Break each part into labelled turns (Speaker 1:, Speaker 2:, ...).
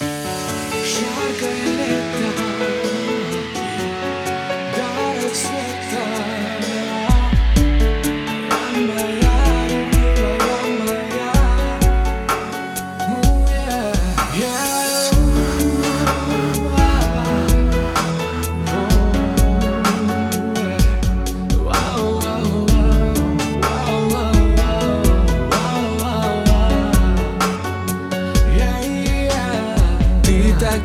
Speaker 1: Жаркое лето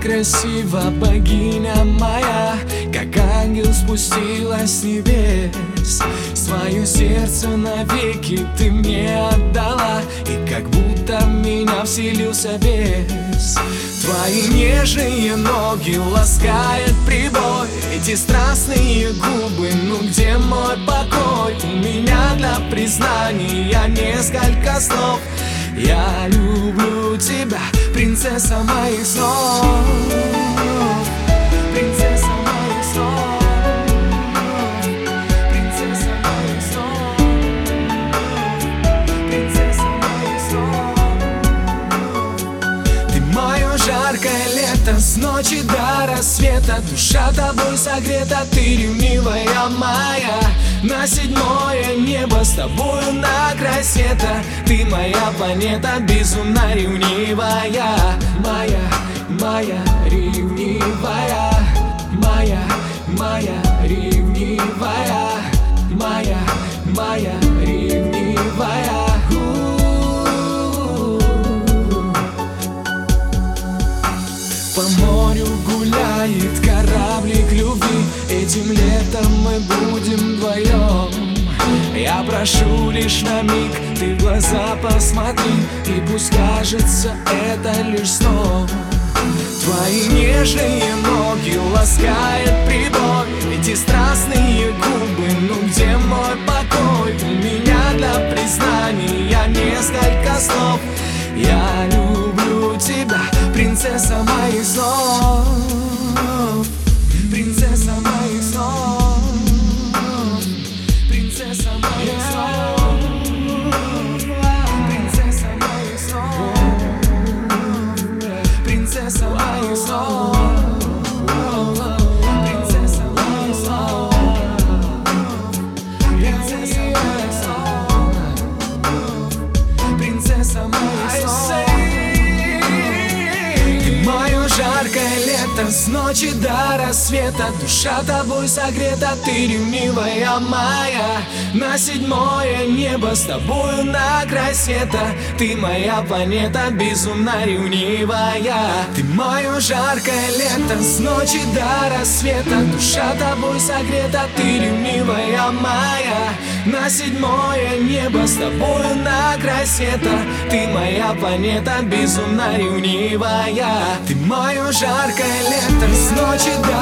Speaker 1: красива, богиня моя Как ангел спустилась с небес. Свое сердце навеки ты мне отдала И как будто меня вселился бес Твои нежные ноги ласкает прибой Эти страстные губы, ну где мой покой? У меня для признания несколько слов. Я люблю тебя, принцесса моих снов Принцесса моих снов Принцесса моих снов Принцесса моих снов ты мое жаркое лето С ночи до рассвета. Душа тобой согрета Ты ревнивая моя На седьмое небо С тобою на край света Ты моя планета Безумно ревнивая. Моя, моя ревнивая. Моя, моя ревнивая. Моя, моя ревнивая. По морю гуляет кораблик любви Этим летом мы будем вдвоем. Я прошу лишь на миг, ты в глаза посмотри И пусть кажется это лишь сном. Твои нежные ноги ласкает прибой Эти страстные губы, ну где мой покой? У меня для признания несколько слов. Я люблю С ночи до рассвета Душа тобой согрета Ты ревнивая моя. На седьмое небо С тобою на край света Ты моя планета Безумно ревнивая. Ты мое жаркое лето С ночи до рассвета Душа тобой согрета Ты ревнивая моя На седьмое небо С тобою на край света Ты моя планета Безумно ревнивая Ты мое жаркое лето С ночи до